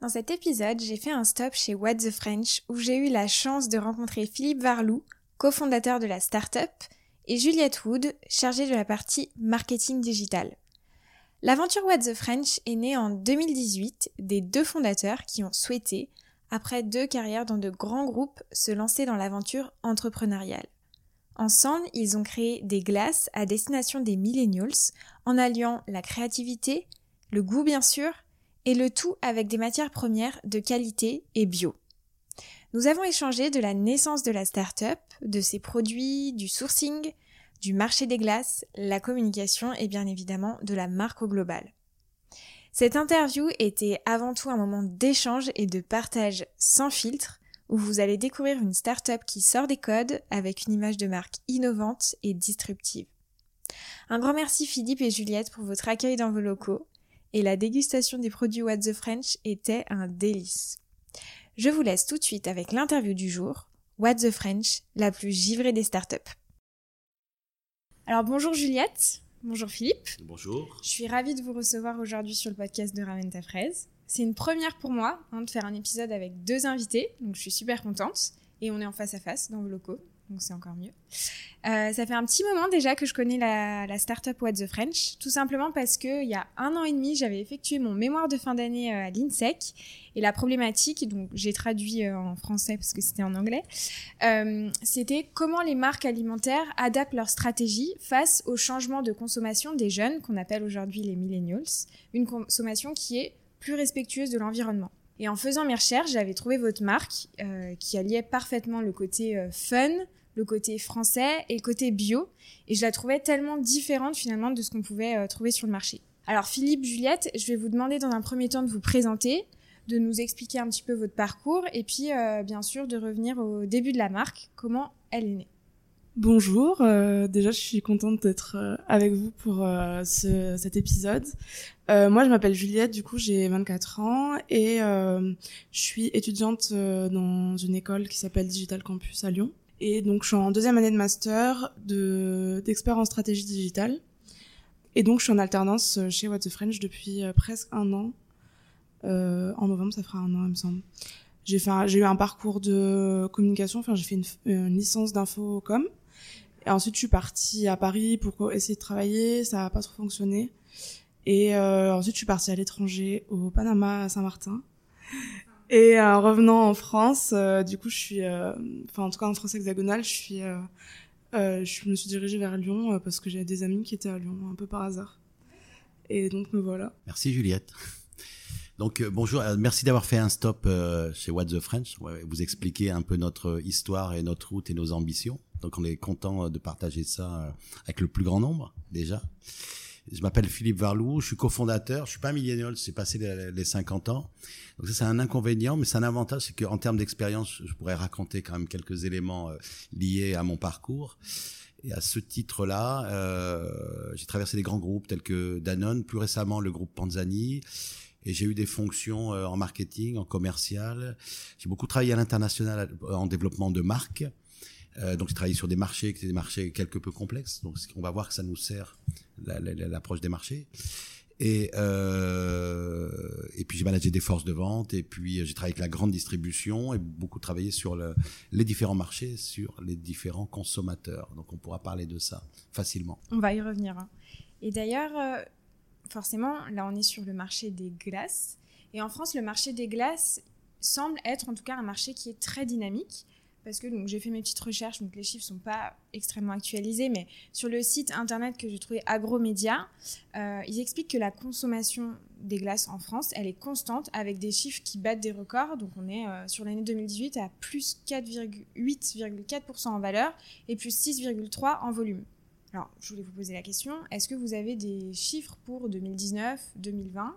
Dans cet épisode, j'ai fait un stop chez What the French où j'ai eu la chance de rencontrer Philippe Varlou, cofondateur de la startup, et Juliette Wood, chargée de la partie marketing digital. L'aventure What the French est née en 2018 des deux fondateurs qui ont souhaité, après deux carrières dans de grands groupes, se lancer dans l'aventure entrepreneuriale. Ensemble, ils ont créé des glaces à destination des millennials en alliant la créativité, le goût bien sûr, et le tout avec des matières premières de qualité et bio. Nous avons échangé de la naissance de la start-up, de ses produits, du sourcing, du marché des glaces, la communication et bien évidemment de la marque au global. Cette interview était avant tout un moment d'échange et de partage sans filtre où vous allez découvrir une start-up qui sort des codes avec une image de marque innovante et disruptive. Un grand merci Philippe et Juliette pour votre accueil dans vos locaux et la dégustation des produits What the French était un délice. Je vous laisse tout de suite avec l'interview du jour, What the French, la plus givrée des startups. Alors bonjour Juliette, bonjour Philippe. Bonjour. Je suis ravie de vous recevoir aujourd'hui sur le podcast de Ramène ta fraise. C'est une première pour moi hein, de faire un épisode avec deux invités, donc je suis super contente. Et on est en face à face dans vos locaux, donc c'est encore mieux. Euh, ça fait un petit moment déjà que je connais la, la startup What the French, tout simplement parce que il y a un an et demi, j'avais effectué mon mémoire de fin d'année euh, à l'INSEC et la problématique, donc j'ai traduit euh, en français parce que c'était en anglais, c'était comment les marques alimentaires adaptent leur stratégie face au changement de consommation des jeunes qu'on appelle aujourd'hui les millennials, une consommation qui est plus respectueuse de l'environnement. Et en faisant mes recherches, j'avais trouvé votre marque qui alliait parfaitement le côté fun, le côté français et le côté bio. Et je la trouvais tellement différente finalement de ce qu'on pouvait euh, trouver sur le marché. Alors Philippe, Juliette, je vais vous demander dans un premier temps de vous présenter, de nous expliquer un petit peu votre parcours et puis euh, bien sûr de revenir au début de la marque, comment elle est née. Bonjour, euh, déjà je suis contente d'être avec vous pour ce, cet épisode. Moi je m'appelle Juliette, du coup j'ai 24 ans et je suis étudiante dans une école qui s'appelle Digital Campus à Lyon. Et donc je suis en deuxième année de master de d'expert en stratégie digitale. Et donc je suis en alternance chez What the French depuis euh, presque un an. Euh, en novembre ça fera un an il me semble. J'ai eu un parcours de communication, enfin j'ai fait une, licence d'info com. Et ensuite, je suis partie à Paris pour essayer de travailler. Ça n'a pas trop fonctionné. Et euh, ensuite, je suis partie à l'étranger, au Panama, à Saint-Martin. Et euh, en revenant en France, euh, du coup, je suis, euh, enfin, en tout cas en France hexagonale, je suis, euh, euh, je me suis dirigée vers Lyon parce que j'ai des amis qui étaient à Lyon, un peu par hasard. Et donc, me voilà. Merci Juliette. Donc bonjour, merci d'avoir fait un stop chez What the French. Vous expliquer un peu notre histoire et notre route et nos ambitions. Donc on est content de partager ça avec le plus grand nombre déjà. Je m'appelle Philippe Varlou, je suis cofondateur, je suis pas millénial, j'ai passé les, les 50 ans. Donc ça c'est un inconvénient, mais c'est un avantage, c'est qu'en termes d'expérience, je pourrais raconter quand même quelques éléments euh, liés à mon parcours. Et à ce titre-là, euh, j'ai traversé des grands groupes tels que Danone, plus récemment le groupe Panzani, et j'ai eu des fonctions euh, en marketing, en commercial. J'ai beaucoup travaillé à l'international en développement de marques. Euh, donc j'ai travaillé sur des marchés qui étaient des marchés quelque peu complexes. Donc on va voir que ça nous sert la- la- la- l'approche des marchés. Et, euh, et puis j'ai managé des forces de vente et puis j'ai travaillé avec la grande distribution et beaucoup travaillé sur le, les différents marchés, sur les différents consommateurs. Donc on pourra parler de ça facilement. On va y revenir. hein. Et d'ailleurs, euh, forcément, là on est sur le marché des glaces. Et en France, le marché des glaces semble être en tout cas un marché qui est très dynamique. Parce que donc j'ai fait mes petites recherches, donc les chiffres sont pas extrêmement actualisés, mais sur le site internet que j'ai trouvé Agromédia, euh, ils expliquent que la consommation des glaces en France, elle est constante avec des chiffres qui battent des records. Donc on est euh, sur l'année 2018 à plus 4,8,4% en valeur et plus 6,3% en volume. Alors, je voulais vous poser la question, est-ce que vous avez des chiffres pour 2019, 2020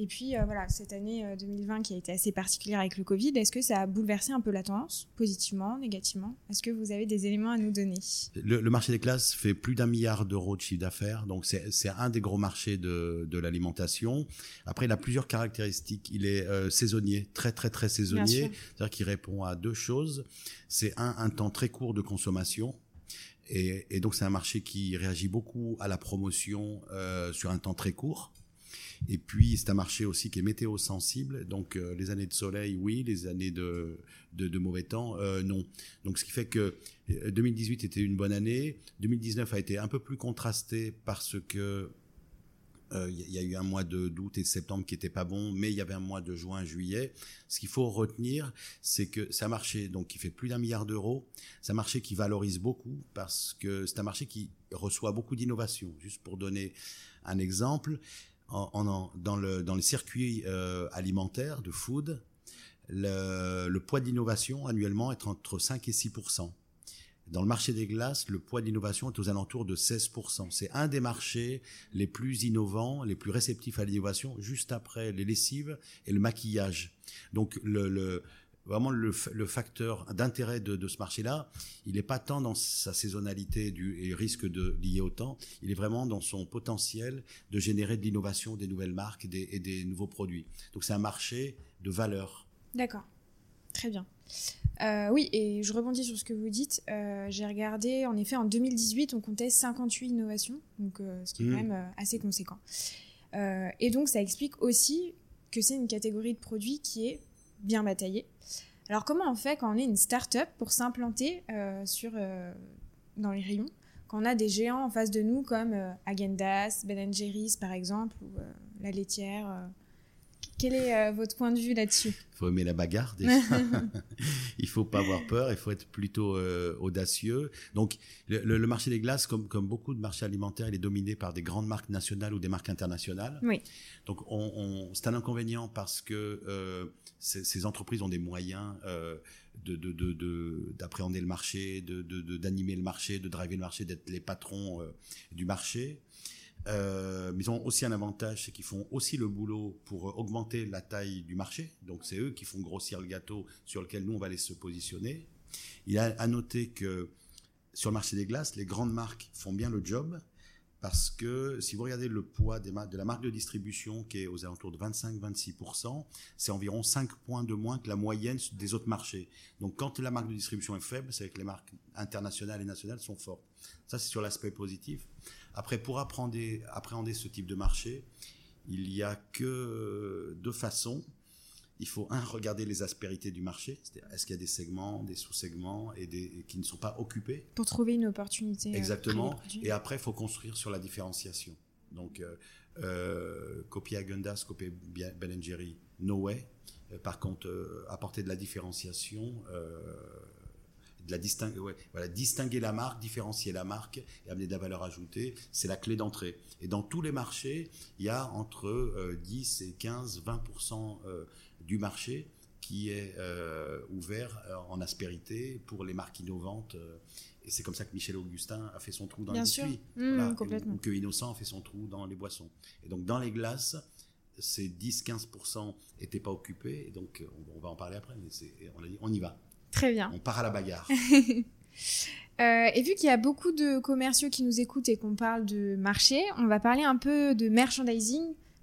Et puis, euh, voilà, cette année euh, 2020 qui a été assez particulière avec le Covid, est-ce que ça a bouleversé un peu la tendance, positivement, négativement? Est-ce que vous avez des éléments à nous donner? Le, le marché des glaces fait plus d'un milliard d'euros de chiffre d'affaires, donc c'est un des gros marchés de, de l'alimentation. Après, il a plusieurs caractéristiques. Il est euh, saisonnier, très très très saisonnier, c'est-à-dire qu'il répond à deux choses. C'est un, un temps très court de consommation. Et, et donc c'est un marché qui réagit beaucoup à la promotion euh, sur un temps très court. Et puis, c'est un marché aussi qui est météo sensible. Donc, euh, les années de soleil, oui. Les années de, mauvais temps, euh, non. Donc, ce qui fait que 2018 était une bonne année. 2019 a été un peu plus contrasté parce que il euh, y a eu un mois d'août et septembre qui était pas bon, mais il y avait un mois de juin, juillet. Ce qu'il faut retenir, c'est que c'est un marché donc qui fait plus d'un milliard d'euros. C'est un marché qui valorise beaucoup parce que c'est un marché qui reçoit beaucoup d'innovations. Juste pour donner un exemple, dans, le, dans les circuits euh, alimentaires de food, le, poids d'innovation annuellement est entre 5 et 6% dans le marché des glaces, le poids d'innovation est aux alentours de 16%. C'est un des marchés les plus innovants, les plus réceptifs à l'innovation, juste après les lessives et le maquillage. Donc le vraiment le, le facteur d'intérêt de, de, ce marché-là, il n'est pas tant dans sa saisonnalité du, et risque de lié au temps, il est vraiment dans son potentiel de générer de l'innovation, des nouvelles marques des, et des nouveaux produits. Donc c'est un marché de valeur. D'accord, très bien. Euh, oui, et je rebondis sur ce que vous dites. Euh, j'ai regardé, en effet, en 2018, on comptait 58 innovations, donc, euh, ce qui est quand mmh. même assez conséquent. et donc, ça explique aussi que c'est une catégorie de produits qui est bien bataillée. Alors, comment on fait quand on est une start-up pour s'implanter sur dans les rayons? Quand on a des géants en face de nous comme Agendas, Ben Jerry's par exemple, ou la laitière quel est euh, votre point de vue là-dessus? Il faut aimer la bagarre il faut pas avoir peur, il faut être plutôt euh, audacieux. Donc le, marché des glaces, comme, comme beaucoup de marchés alimentaires, il est dominé par des grandes marques nationales ou des marques internationales. Oui. Donc on, c'est un inconvénient parce que euh, ces, entreprises ont des moyens de, d'appréhender le marché, de, d'animer le marché, de driver le marché, d'être les patrons du marché. Euh, mais ils ont aussi un avantage, c'est qu'ils font aussi le boulot pour augmenter la taille du marché. Donc c'est eux qui font grossir le gâteau sur lequel nous on va aller se positionner. Il a à noter que sur le marché des glaces, les grandes marques font bien le job parce que si vous regardez le poids de la marque de distribution qui est aux alentours de 25-26%, c'est environ 5 points de moins que la moyenne des autres marchés. Donc quand la marque de distribution est faible, c'est que les marques internationales et nationales sont fortes. Ça c'est sur l'aspect positif. Après, pour appréhender, appréhender ce type de marché, il n'y a que deux façons. Il faut, un, regarder les aspérités du marché. Est-ce qu'il y a des segments, des sous-segments et qui ne sont pas occupés? Pour trouver une opportunité. Euh, Exactement. Et après, il faut construire sur la différenciation. Donc, euh, euh, copier Agendas, copier Ben Jerry, no way. Par contre, apporter de la différenciation la distinguer, voilà, distinguer la marque, différencier la marque et amener de la valeur ajoutée, c'est la clé d'entrée. Et dans tous les marchés, il y a entre 10 euh, et 15, 20% euh, du marché qui est euh, ouvert en aspérité pour les marques innovantes. et c'est comme ça que Michel Augustin a fait son trou dans les biscuits. Mmh, complètement. Ou, que Innocent a fait son trou dans les boissons. Et donc dans les glaces, ces 10-15% n'étaient pas occupés. Et donc on, va en parler après, mais on, a dit, on y va. Très bien. On part à la bagarre. Euh, et vu qu'il y a beaucoup de commerciaux qui nous écoutent et qu'on parle de marché, on va parler un peu de merchandising.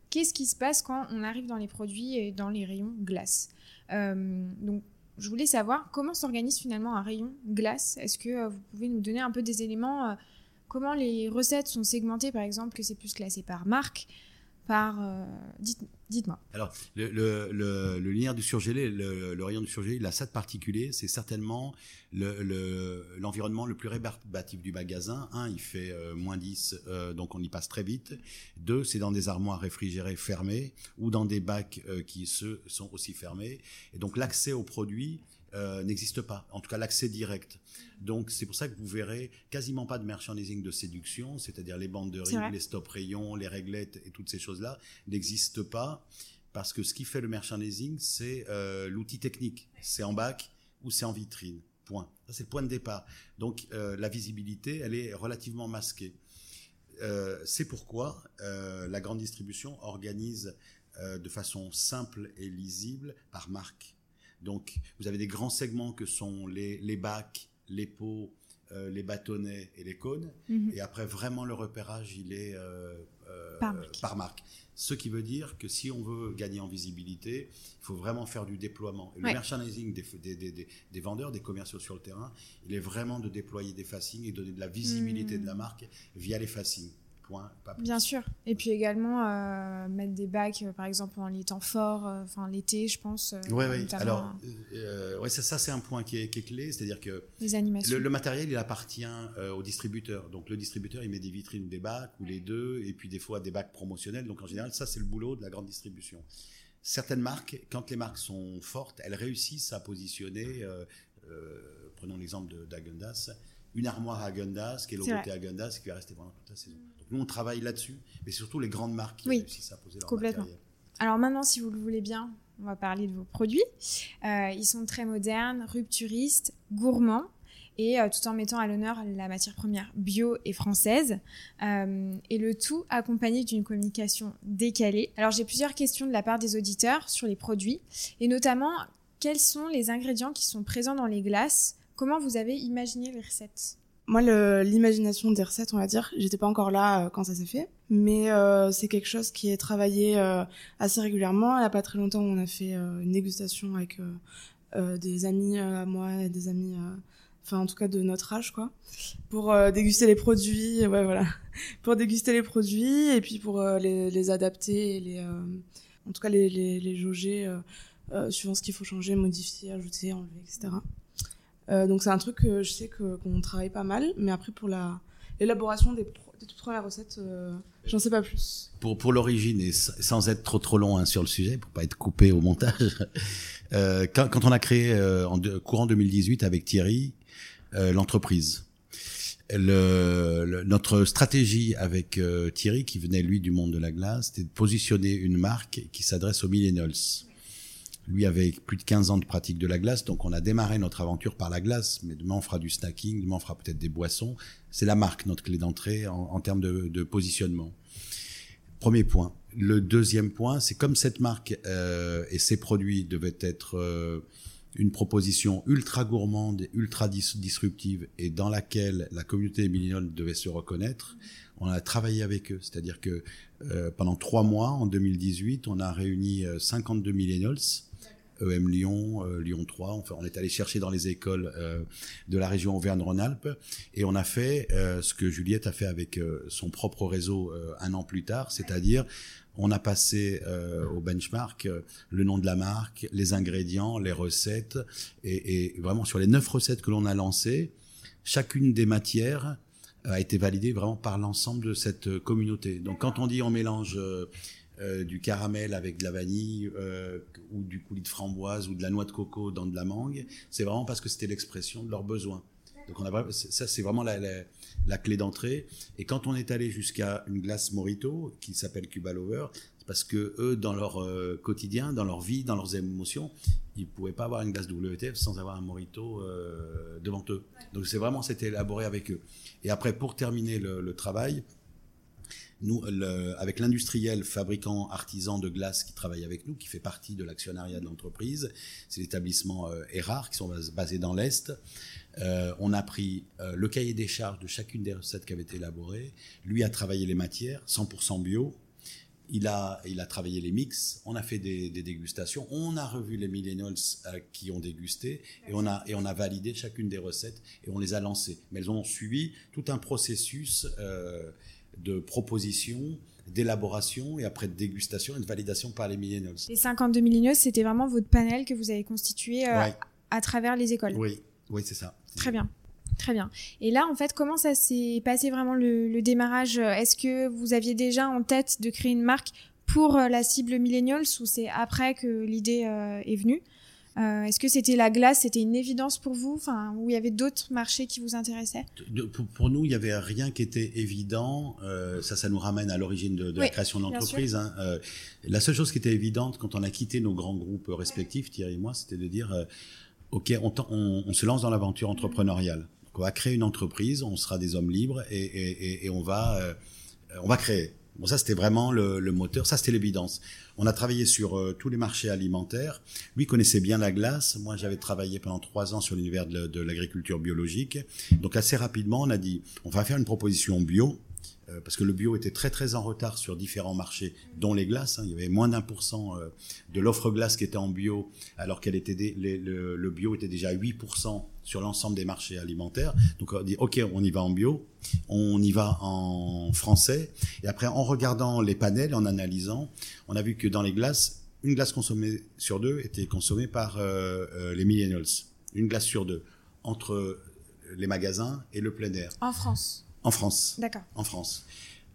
Qu'est-ce qui se passe quand on arrive dans les produits et dans les rayons glace euh, Donc, je voulais savoir comment s'organise finalement un rayon glace. Est-ce que euh, vous pouvez nous donner un peu des éléments Comment les recettes sont segmentées, par exemple, que c'est plus classé par marque par. Dites-moi. Alors, le, linéaire du surgelé, le, rayon du surgelé, il a ça de particulier, c'est certainement l'environnement le, plus rébarbatif du magasin. Un, il fait euh, moins 10, euh, donc on y passe très vite. Deux, c'est dans des armoires réfrigérées fermées ou dans des bacs euh, qui, ceux, sont aussi fermés. Et donc l'accès aux produits n'existe pas, en tout cas l'accès direct. Donc c'est pour ça que vous verrez quasiment pas de merchandising de séduction, c'est-à-dire les bandes de riz, les stop rayons, les réglettes et toutes ces choses-là n'existent pas parce que ce qui fait le merchandising, c'est euh, l'outil technique. C'est en bac ou c'est en vitrine. Point. Ça, c'est le point de départ. Donc, euh, la visibilité, elle est relativement masquée. Euh, c'est pourquoi la grande distribution organise de façon simple et lisible par marque. Donc, vous avez des grands segments que sont les, les bacs, les pots, euh, les bâtonnets et les cônes. Mhm. Et après, vraiment, le repérage, il est euh, euh, par, marque. Ce qui veut dire que si on veut gagner en visibilité, il faut vraiment faire du déploiement. Et le merchandising des, vendeurs, des commerciaux sur le terrain, il est vraiment de déployer des facings et donner de la visibilité de la marque via les facings. Point. Pas Bien sûr. Et puis également euh, mettre des bacs, euh, par exemple, en les temps forts, euh, enfin l'été, je pense. Oui, oui. Alors, ouais, ça, ça c'est un point qui est, qui est clé, c'est-à-dire que les animations. le, le matériel, il appartient au distributeur. Donc le distributeur, il met des vitrines, des bacs ou les deux, et puis des fois des bacs promotionnels. Donc en général, ça c'est le boulot de la grande distribution. Certaines marques, quand les marques sont fortes, elles réussissent à positionner. euh, euh, prenons l'exemple d'Agendas, une armoire à Agendas, qui est logotée vrai. Agendas, qui va rester pendant toute la saison. Nous, on travaille là-dessus, mais surtout les grandes marques qui Oui, réussissent à poser leur complètement. matériel. Alors maintenant, si vous le voulez bien, on va parler de vos produits. Euh, ils sont très modernes, rupturistes, gourmands, et euh, tout en mettant à l'honneur la matière première bio et française, euh, et le tout accompagné d'une communication décalée. Alors j'ai plusieurs questions de la part des auditeurs sur les produits, et notamment quels sont les ingrédients qui sont présents dans les glaces? Comment vous avez imaginé les recettes? Moi, l'imagination des recettes, on va dire, j'étais pas encore là euh, quand ça s'est fait, mais euh, c'est quelque chose qui est travaillé euh, assez régulièrement. Il y a pas très longtemps, on a fait euh, une dégustation avec euh, des amis à moi et des amis, enfin en tout cas de notre âge, quoi, pour déguster les produits. Ouais, voilà, pour déguster les produits et puis pour les, les adapter et les, en tout cas les, les, les jauger suivant ce qu'il faut changer, modifier, ajouter, enlever, etc. Euh, donc c'est un truc que je sais que qu'on travaille pas mal, mais après pour la l'élaboration des, des toutes premières recettes, euh, j'en sais pas plus. Pour, pour l'origine, et sans être trop trop long hein, sur le sujet, pour pas être coupé au montage, euh, quand, quand on a créé en courant 2018 avec Thierry l'entreprise, le, le- notre stratégie avec euh, Thierry, qui venait lui du monde de la glace, c'était de positionner une marque qui s'adresse aux millennials. Lui avait plus de 15 ans de pratique de la glace, donc on a démarré notre aventure par la glace, mais demain on fera du snacking, demain on fera peut-être des boissons. C'est la marque, notre clé d'entrée en, termes de, positionnement. Premier point. Le deuxième point, c'est comme cette marque euh, et ses produits devaient être euh, une proposition ultra gourmande, ultra dis- disruptive et dans laquelle la communauté des millennials devait se reconnaître, on a travaillé avec eux. C'est-à-dire que euh, pendant trois mois, en 2018, on a réuni euh, 52 millennials, EM Lyon, euh, Lyon 3. Enfin, on est allé chercher dans les écoles euh, de la région Auvergne-Rhône-Alpes et on a fait euh, ce que Juliette a fait avec euh, son propre réseau euh, un an plus tard, c'est-à-dire on a passé euh, au benchmark le nom de la marque, les ingrédients, les recettes et, et vraiment sur les neuf recettes que l'on a lancées, chacune des matières a été validée vraiment par l'ensemble de cette communauté. Donc quand on dit on mélange euh, du caramel avec de la vanille euh, ou du coulis de framboise ou de la noix de coco dans de la mangue, c'est vraiment parce que c'était l'expression de leurs besoins. Donc on a ça c'est vraiment la, la, la clé d'entrée. Et quand on est allé jusqu'à une glace Morito qui s'appelle Cuba Lover, c'est parce que eux dans leur euh, quotidien, dans leur vie, dans leurs émotions, ils pouvaient pas avoir une glace WTF sans avoir un Morito devant eux. Donc c'est vraiment c'était élaboré avec eux. Et après pour terminer le, le travail, avec l'industriel fabricant artisan de glace qui travaille avec nous, qui fait partie de l'actionnariat de l'entreprise, c'est l'établissement euh, Erard, qui sont bas- basés dans l'Est. Euh, on a pris euh, le cahier des charges de chacune des recettes qui avaient été élaborées. Lui a travaillé les matières, 100% bio. Il a, il a travaillé les mix, on a fait des, dégustations, on a revu les millennials euh, qui ont dégusté et on, a, et on a validé chacune des recettes et on les a lancées. Mais elles ont suivi tout un processus de proposition, d'élaboration et après de dégustation et de validation par les millennials. Les 52 milléniaux, c'était vraiment votre panel que vous avez constitué euh, Ouais. à travers les écoles. Oui, oui, c'est ça. Très bien. Très bien. Et là, en fait, comment ça s'est passé vraiment le, le démarrage? Est-ce que vous aviez déjà en tête de créer une marque pour euh, la cible millennials ou c'est après que l'idée euh, est venue? Euh, Est-ce que c'était la glace, c'était une évidence pour vous Enfin, ou il y avait d'autres marchés qui vous intéressaient? De- pour, pour nous, il n'y avait rien qui était évident. Euh, ça, ça nous ramène à l'origine de, de Oui, la création de l'entreprise. hein. Euh, la seule chose qui était évidente quand on a quitté nos grands groupes respectifs, Thierry et moi, c'était de dire, OK, on, ten- on- on se lance dans l'aventure entrepreneuriale. Donc, on va créer une entreprise, on sera des hommes libres et, et- et- et on, va, on va créer. Bon, ça, c'était vraiment le, moteur. Ça, c'était l'évidence. On a travaillé sur euh, tous les marchés alimentaires. Lui connaissait bien la glace. Moi, j'avais travaillé pendant trois ans sur l'univers de, l'agriculture biologique. Donc, assez rapidement, on a dit, on va faire une proposition bio euh, parce que le bio était très très en retard sur différents marchés, dont les glaces. Hein. il y avait moins d'un pour cent euh, de l'offre glace qui était en bio, alors qu'elle était le, bio était déjà à 8% sur l'ensemble des marchés alimentaires. Donc on dit ok, on y va en bio, on y va en français. Et après, en regardant les panels, en analysant, on a vu que dans les glaces, une glace consommée sur deux était consommée par euh, les millennials. Une glace sur deux entre les magasins et le plein air. En France. En France. D'accord. En France.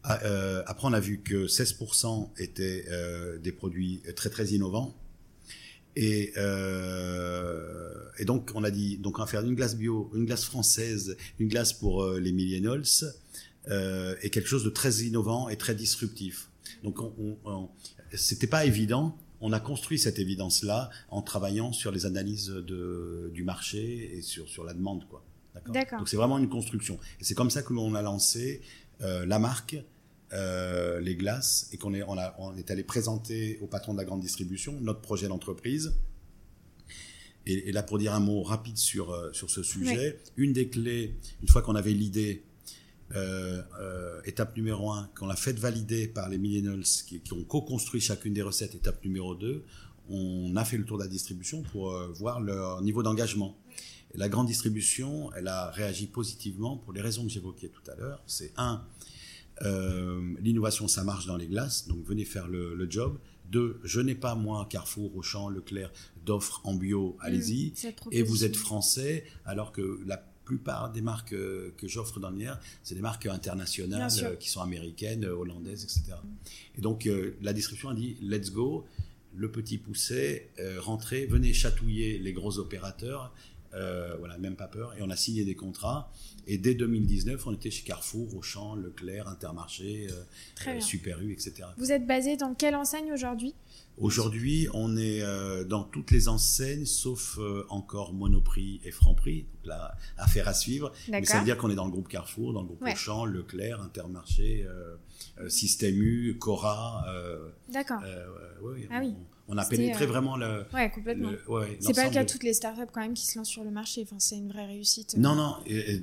Ah, euh, après, on a vu que 16% étaient euh, des produits très très innovants. Et, euh, et, donc, on a dit, donc on va faire une glace bio, une glace française, une glace pour les millennials, et quelque chose de très innovant et très disruptif. Donc, on, on, c'était pas évident. On a construit cette évidence-là en travaillant sur les analyses de, du marché et sur, sur la demande, quoi. Donc c'est vraiment une construction. Et c'est comme ça que l'on a lancé euh, la marque, euh, les glaces, et qu'on est, on, on est allé présenter au patron de la grande distribution notre projet d'entreprise. Et, là, pour dire un mot rapide sur, euh, sur ce sujet, une des clés, une fois qu'on avait l'idée, étape numéro un, qu'on l'a fait valider par les millennials qui, qui ont co-construit chacune des recettes, étape numéro deux, on a fait le tour de la distribution pour voir leur niveau d'engagement la grande distribution, elle a réagi positivement pour les raisons que j'évoquais tout à l'heure. C'est un, euh, l'innovation, ça marche dans les glaces, donc venez faire le, job. Deux, je n'ai pas, moi, Carrefour, Auchan, Leclerc, d'offres en bio, mmh, allez-y. et vous êtes français, alors que la plupart des marques euh, que j'offre dans l'IR, c'est des marques internationales euh, qui sont américaines, hollandaises, etc. Et donc, la distribution a dit, let's go, le petit poussé, rentrez, venez chatouiller les gros opérateurs euh, voilà, même pas peur. Et on a signé des contrats. Et dès 2019, on était chez Carrefour, Auchan, Leclerc, Intermarché, euh, euh Super U, etc. Vous êtes basé dans quelle enseigne aujourd'hui? Aujourd'hui, on est euh, dans toutes les enseignes, sauf encore Monoprix et Franprix. Donc là, affaire à suivre. Mais ça veut dire qu'on est dans le groupe Carrefour, dans le groupe Auchan, Leclerc, Intermarché, Système U, Cora. D'accord. Ah oui on a pénétré euh, vraiment le. Ouais, complètement. c'est pas le cas de toutes les startups quand même qui se lancent sur le marché. Enfin, c'est une vraie réussite. Non, non.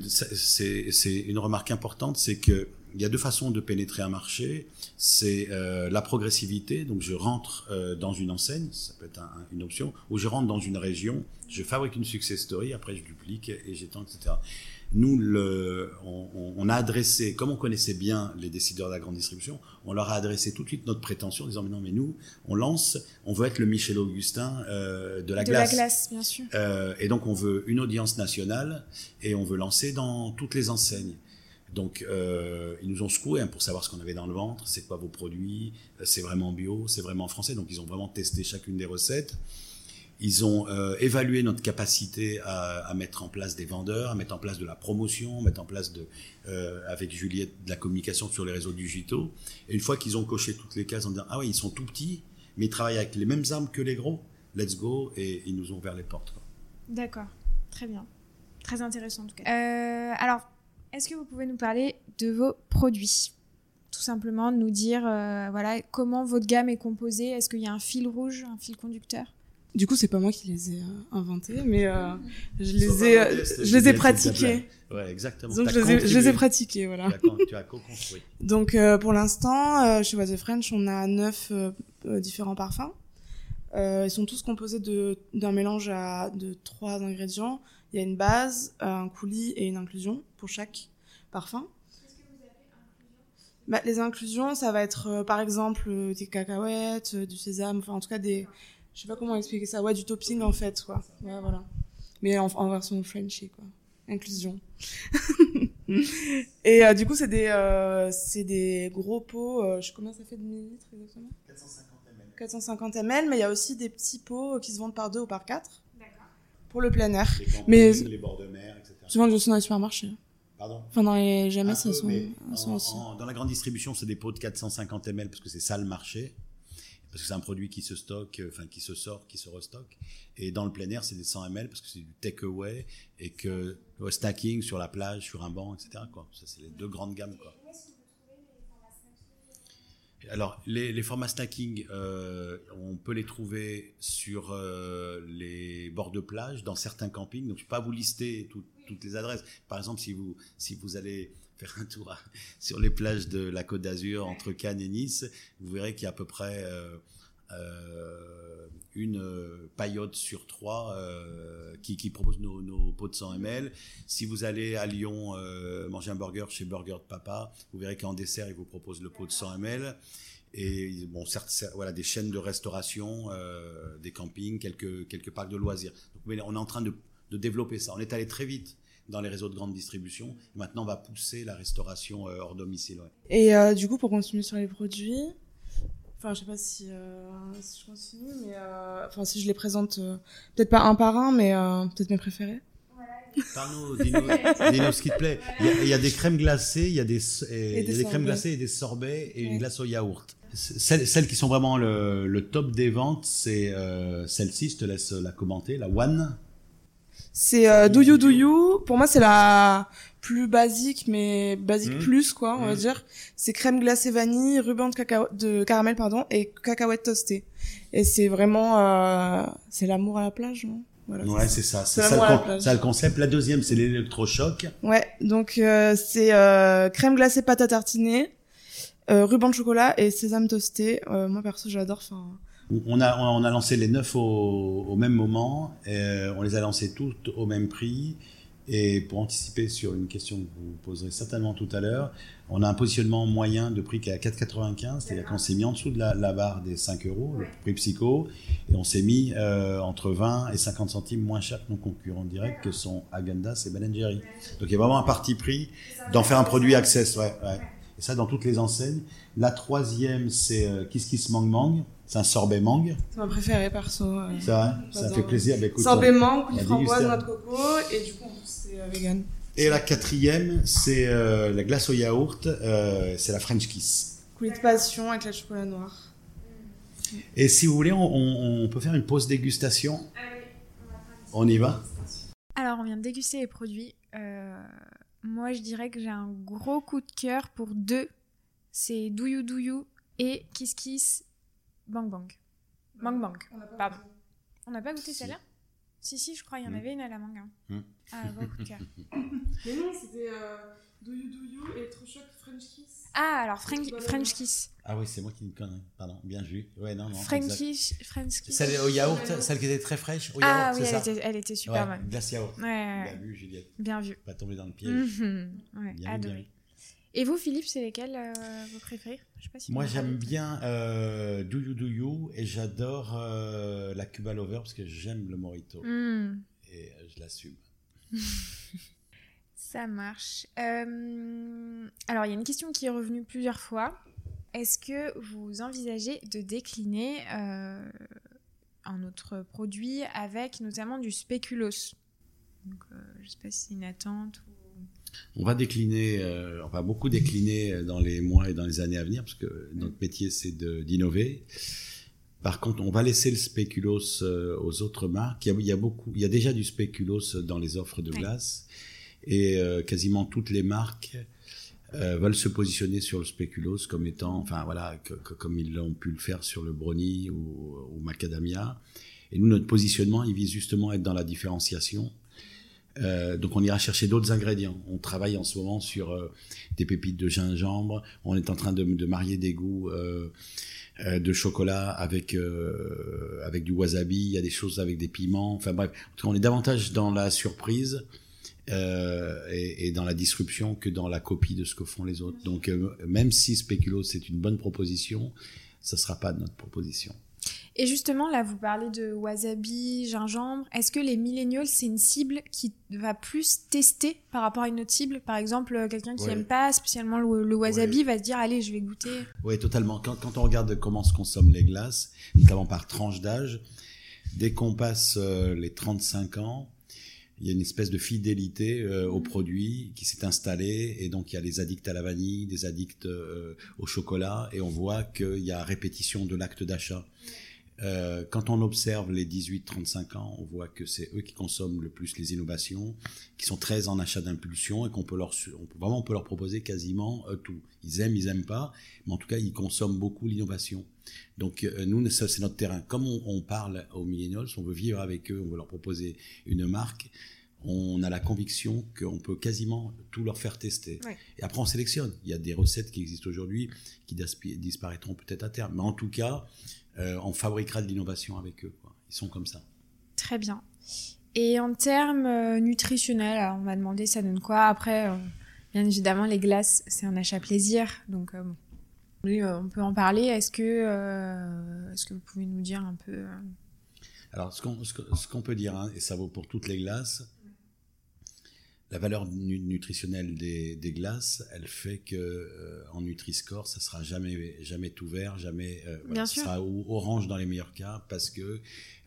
C'est une remarque importante, c'est que il y a deux façons de pénétrer un marché. C'est euh, la progressivité. Donc, je rentre euh, dans une enseigne, ça peut être une option, ou je rentre dans une région, je fabrique une success story, après je duplique et j'étends, etc. Nous, le, on, a adressé, comme on connaissait bien les décideurs de la grande distribution, on leur a adressé tout de suite notre prétention en disant mais non, mais nous, on lance, on veut être le Michel Augustin euh, de la glace. De la glace, bien sûr. Euh, et donc on veut une audience nationale et on veut lancer dans toutes les enseignes. Donc, euh, ils nous ont secoué hein, pour savoir ce qu'on avait dans le ventre, c'est quoi vos produits, c'est vraiment bio, c'est vraiment français. Donc, ils ont vraiment testé chacune des recettes. Ils ont euh, évalué notre capacité à, à, mettre en place des vendeurs, à mettre en place de la promotion, mettre en place de, euh, avec Juliette de la communication sur les réseaux digitaux. Et une fois qu'ils ont coché toutes les cases en disant ah oui ils sont tout petits, mais ils travaillent avec les mêmes armes que les gros, let's go et ils nous ont ouvert les portes. D'accord, très bien, très intéressant en tout cas. Euh, alors, est-ce que vous pouvez nous parler de vos produits? Tout simplement nous dire euh, voilà comment votre gamme est composée? Est-ce qu'il y a un fil rouge un fil conducteur? Du coup, c'est pas moi qui les ai euh, inventés, mais euh, je les ai, euh, je les ai pratiqués. Ouais, exactement. Donc je les, ai, je les, ai, pratiqués, voilà. Tu as co-construit. Donc pour l'instant, chez What the French, on a neuf différents parfums. ils sont tous composés de d'un mélange à de trois ingrédients. Il y a une base, un coulis et une inclusion pour chaque parfum. Bah, les inclusions, ça va être par exemple des cacahuètes, du sésame, enfin en tout cas des je sais pas comment expliquer ça. Ouais, du topping en fait, quoi. Ouais, voilà. Mais en, version Frenchy, quoi. Inclusion. et euh, du coup, c'est des, euh, c'est des gros pots. Euh, je sais combien ça fait de millilitres exactement? 450 ml. 450 ml, mais il y a aussi des petits pots qui se vendent par deux ou par quatre. D'accord. Pour le plein air. Les mais les bords de mer, etc. Souvent, je suis dans les supermarchés. Pardon? Enfin, dans les jamais, ça sont, aussi. dans la grande distribution, c'est des pots de 450 ml parce que c'est ça le marché parce que c'est un produit qui se stocke, euh, enfin qui se sort, qui se restocke. Et dans le plein air, c'est des 100 ml parce que c'est du take-away et que le stacking sur la plage, sur un banc, etc. Ça, c'est les deux grandes gammes. Alors, les, formats snacking, euh, on peut les trouver sur euh, les bords de plage, dans certains campings. Donc, je ne vais pas vous lister tout- toutes les adresses. Par exemple, si vous, si vous allez faire un tour sur les plages de la Côte d'Azur, entre Cannes et Nice, vous verrez qu'il y a à peu près euh, euh, une paillote sur trois euh, qui, propose nos, pots de 100 ml. Si vous allez à Lyon manger un burger chez Burger de Papa, vous verrez qu'en dessert, ils vous proposent le pot de 100 ml. Et bon, certes, voilà, des chaînes de restauration, des campings, quelques, quelques parcs de loisirs. Donc, mais on est en train de développer ça. On est allé très vite dans les réseaux de grande distribution. Maintenant, on va pousser la restauration euh, hors domicile. ouais. Et euh, du coup, pour continuer sur les produits, enfin, je sais pas si, euh, si je continue, mais euh, enfin, si je les présente, euh, peut-être pas un par un, mais euh, peut-être mes préférés. Parle-nous, dis-nous, dis-nous ce qui te plaît. Il y, a, il y a des crèmes glacées, il y a des, et- Et il y a des des crèmes sorbets. glacées et des sorbets et une glace au yaourt. Celles, celles qui sont vraiment le, le top des ventes, c'est euh, celle-ci, je te laisse la commenter, la One. C'est euh, Do You Do You. Pour moi, c'est la plus basique, mais basique Mhm. plus, quoi, on va Mhm. dire. C'est crème glacée vanille, ruban de, cacao de caramel, pardon, et cacahuètes toastées. Et c'est vraiment, euh, c'est l'amour à la plage, non? Voilà, Ouais, c'est ça. C'est ça, le la con- plage. ça le concept. La deuxième, c'est l'électrochoc. Ouais, donc euh, c'est euh, crème glacée pâte à tartiner, euh, ruban de chocolat et sésame toasté. Euh, moi perso, j'adore. Enfin, On a, on a lancé les neuf au, même moment. On les a lancés toutes au même prix. Et pour anticiper sur une question que vous poserez certainement tout à l'heure, on a un positionnement moyen de prix qui est à 4,95. C'est-à-dire qu'on s'est mis en dessous de la, barre des 5 euros, le prix psycho. Et on s'est mis euh, entre 20 et 50 centimes moins cher que nos concurrents directs que sont Agendas et Ben. Donc il y a vraiment un parti pris d'en faire un produit access. Et ça dans toutes les enseignes. La troisième, c'est euh, Kiss Kiss Mang Mang. C'est un sorbet mangue. c'est ma préférée perso. euh. C'est vrai Ça fait plaisir. Bah, écoute, Sorbet mangue, framboise, noix de coco, et du coup, c'est euh, vegan. Et la quatrième, c'est euh, la glace au yaourt. euh, c'est la French Kiss. Coulis de passion avec la chocolat noir. Et si vous voulez, on, on- on peut faire une pause dégustation. On y va Alors, on vient de déguster les produits. Euh, moi, je dirais que j'ai un gros coup de cœur pour deux. C'est Do You Do You et Kiss Kiss Bang Bang. Bang Bang. Pardon. On n'a pas goûté Si. celle-là? Si, si, je crois, il y en Hmm. avait une à la mangue. hein. Hmm. Ah, gros coup de cœur. Mais non, c'était euh, Do You Do You et Electrochoc French Kiss. Ah, alors French, French Kiss. Ah oui, c'est moi qui me connerie. Pardon, bien vu. Ouais, non, non. French. Kiss. French Kiss. Celle au yaourt, celle qui était très fraîche au Ah yaourt, oui, c'est elle ça était, elle était super ouais, bonne. glace yaourt. Ouais, ouais, Bien vu, Juliette. bien vu. Pas tomber dans le piège. Mhm. Ouais, Bien vu, adoré. bien vu. Et vous, Philippe, c'est lesquels euh, vous préférez Je sais pas si Moi, j'aime bien euh, Do You Do You et j'adore euh, la Cuba Lover parce que j'aime le mojito Hmm. et euh, je l'assume. Ça marche. Euh, alors, il y a une question qui est revenue plusieurs fois. Est-ce que vous envisagez de décliner un autre produit avec notamment du spéculoos? Donc, euh, Je sais pas si c'est une attente ou... On va décliner, euh, on va beaucoup décliner euh, dans les mois et dans les années à venir parce que notre métier c'est d'innover. Par contre, on va laisser le spéculoos euh, aux autres marques. Il y, a, il y a beaucoup, il y a déjà du spéculoos dans les offres de glace et euh, quasiment toutes les marques euh, veulent se positionner sur le spéculoos comme étant, enfin voilà, que- que- comme ils l'ont pu le faire sur le brownie ou, ou macadamia. Et nous, notre positionnement, il vise justement à être dans la différenciation. Euh, donc on ira chercher d'autres ingrédients. On travaille en ce moment sur euh, des pépites de gingembre. On est en train de, marier des goûts euh, de chocolat avec avec du wasabi. Il y a des choses avec des piments. Enfin bref, on est davantage dans la surprise et, dans la disruption que dans la copie de ce que font les autres. Donc même si Speculoos c'est une bonne proposition, ça sera pas notre proposition. Et justement, là, vous parlez de wasabi, gingembre. Est-ce que les millennials, c'est une cible qui va plus tester par rapport à une autre cible? Par exemple, euh, quelqu'un qui Ouais. aime pas spécialement le, le wasabi va se dire, allez, je vais goûter. Oui, totalement. Quand, quand on regarde comment se consomment les glaces, notamment par tranche d'âge, dès qu'on passe euh, les 35 ans, il y a une espèce de fidélité euh, au produit qui s'est installée et donc il y a les addicts à la vanille, des addicts euh, au chocolat et on voit qu'il y a répétition de l'acte d'achat. Euh, quand on observe les 18-35 ans, on voit que c'est eux qui consomment le plus les innovations, qui sont très en achat d'impulsion et qu'on peut leur, on peut, vraiment on peut leur proposer quasiment euh, tout. Ils aiment, ils aiment pas, mais en tout cas ils consomment beaucoup l'innovation. Donc euh, nous, ça c'est notre terrain. Comme on, on, parle aux millennials, on veut vivre avec eux, on veut leur proposer une marque. On a la conviction qu'on peut quasiment tout leur faire tester. Ouais. Et après, on sélectionne. Il y a des recettes qui existent aujourd'hui qui disparaîtront peut-être à terme. Mais en tout cas, euh, on fabriquera de l'innovation avec eux. Quoi. Ils sont comme ça. Très bien. Et en termes euh, nutritionnels, alors on m'a demandé ça donne quoi? Après, euh, bien évidemment, les glaces, c'est un achat plaisir. Donc, euh, bon. oui, on peut en parler. Est-ce que, est-ce que vous pouvez nous dire un peu Alors, qu'on ce qu'on peut dire, hein, et ça vaut pour toutes les glaces, la valeur nu- nutritionnelle des, des glaces, elle fait que euh, en Nutri-Score, ça sera jamais jamais tout vert, jamais euh, ça sera orange dans les meilleurs cas parce que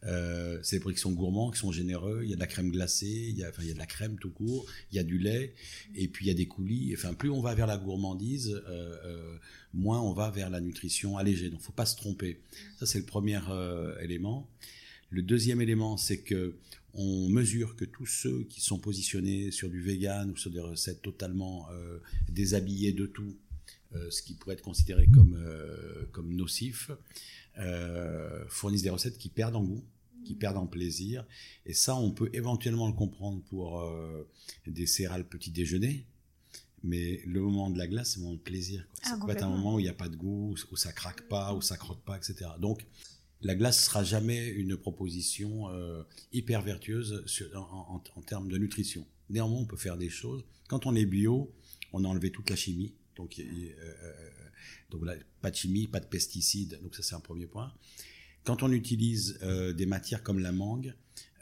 euh, c'est des produits qui sont gourmands, qui sont généreux. Il y a de la crème glacée, il y a, enfin, il y a de la crème tout court, il y a du lait, et puis il y a des coulis. Enfin, plus on va vers la gourmandise, euh, euh, moins on va vers la nutrition allégée. Donc, faut pas se tromper. Ça, c'est le premier euh, élément. Le deuxième élément, c'est que on mesure que tous ceux qui sont positionnés sur du vegan ou sur des recettes totalement euh, déshabillées de tout, euh, ce qui pourrait être considéré comme, euh, comme nocif, fournissent des recettes qui perdent en goût, qui perdent en plaisir. Et ça, on peut éventuellement le comprendre pour des céréales petit déjeuner. Mais le moment de la glace, c'est le moment de plaisir. Ah, ça peut être un moment où il n'y a pas de goût, où ça craque pas, où ça croque pas, etc. Donc, la glace sera jamais une proposition euh, hyper vertueuse en, termes de nutrition. Néanmoins, on peut faire des choses. Quand on est bio, on a enlevé toute la chimie. Donc, euh, euh, là, pas de chimie, pas de pesticides. Donc ça, c'est un premier point. Quand on utilise euh, des matières comme la mangue,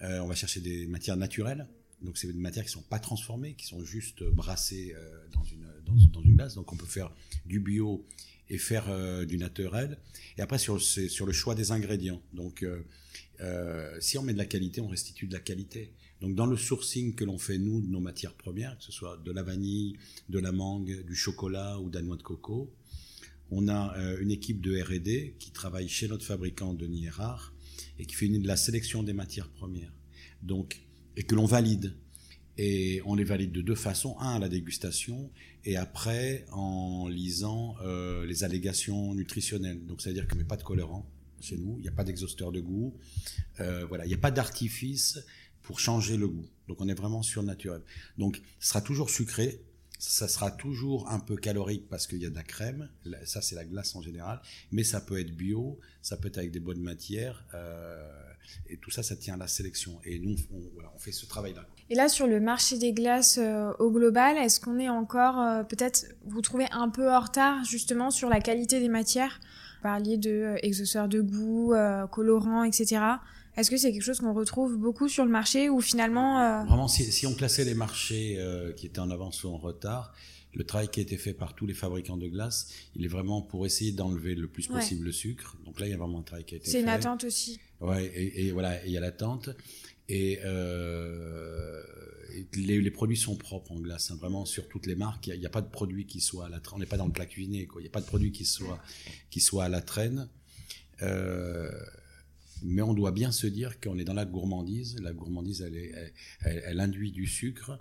euh, on va chercher des matières naturelles. Donc c'est des matières qui sont pas transformées, qui sont juste brassées euh, dans une dans, dans une glace. Donc on peut faire du bio et faire euh, du naturel. Et après sur sur le choix des ingrédients. Donc euh, euh, si on met de la qualité, on restitue de la qualité. Donc dans le sourcing que l'on fait nous de nos matières premières, que ce soit de la vanille, de la mangue, du chocolat ou de la noix de coco, on a une équipe de R&D qui travaille chez notre fabricant Denis Erard et qui fait de la sélection des matières premières. Donc et que l'on valide. Et on les valide de deux façons. Un, à la dégustation, et après, en lisant euh, les allégations nutritionnelles. Donc, c'est-à-dire qu'il n'y a pas de colorant chez nous, il n'y a pas d'exhausteur de goût, euh, voilà, il n'y a pas d'artifice pour changer le goût. Donc, on est vraiment sur le naturel. Donc, ce sera toujours sucré, ça sera toujours un peu calorique parce qu'il y a de la crème, ça c'est la glace en général, mais ça peut être bio, ça peut être avec des bonnes matières, euh, et tout ça, ça tient à la sélection. Et nous, on, on fait ce travail-là. Et là, sur le marché des glaces euh, au global, est-ce qu'on est encore, euh, peut-être, vous trouvez un peu en retard justement sur la qualité des matières? Vous parliez de euh, exhausteurs de goût, euh, colorants, etc. Est-ce que c'est quelque chose qu'on retrouve beaucoup sur le marché ou finalement... Vraiment, si, si on classait les marchés qui étaient en avance ou en retard, le travail qui a été fait par tous les fabricants de glace, il est vraiment pour essayer d'enlever le plus Ouais. possible le sucre. Donc là, il y a vraiment un travail qui a été fait. C'est une attente aussi. Ouais, et, et voilà, et il y a l'attente. Et, euh, et les, les produits sont propres en glace, hein, vraiment sur toutes les marques. Il n'y a, pas de produit qui soit à la traîne. On n'est pas dans le plat cuisiné, quoi. Il n'y a pas de produit qui soit, qui soit à la traîne. Euh, mais on doit bien se dire qu'on est dans la gourmandise. La gourmandise, elle, est, elle, elle- elle induit du sucre.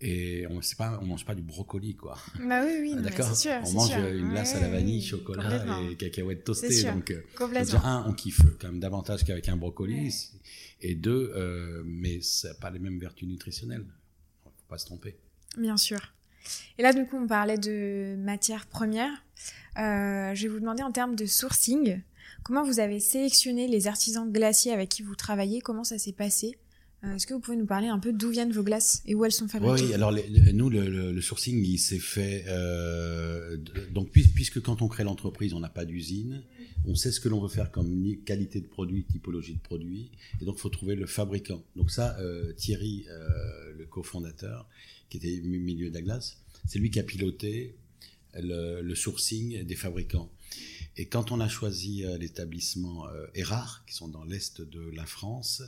Et on ne mange pas du brocoli, quoi. Bah oui, oui, D'accord c'est sûr. On mange sûr. une glace à la vanille, chocolat et cacahuètes toastées. Donc, euh, déjà, un, on kiffe quand même davantage qu'avec un brocoli. Ouais. Et deux, euh, mais ça n'a pas les mêmes vertus nutritionnelles. Faut pas se tromper. Bien sûr. Et là, du coup, on parlait de matières premières. Euh, je vais vous demander en termes de sourcing, comment vous avez sélectionné les artisans glaciers avec qui vous travaillez? Comment ça s'est passé? Est-ce que vous pouvez nous parler un peu d'où viennent vos glaces et où elles sont fabriquées Oui, alors nous, le, sourcing, il s'est fait. euh, donc, puis- puisque quand on crée l'entreprise, on n'a pas d'usine, on sait ce que l'on veut faire comme qualité de produit, typologie de produit, et donc il faut trouver le fabricant. Donc ça, euh, Thierry, euh, le cofondateur, qui était mi- milieu de la glace, c'est lui qui a piloté le, le sourcing des fabricants. Et quand on a choisi euh, l'établissement euh, Erard, qui sont dans l'est de la France,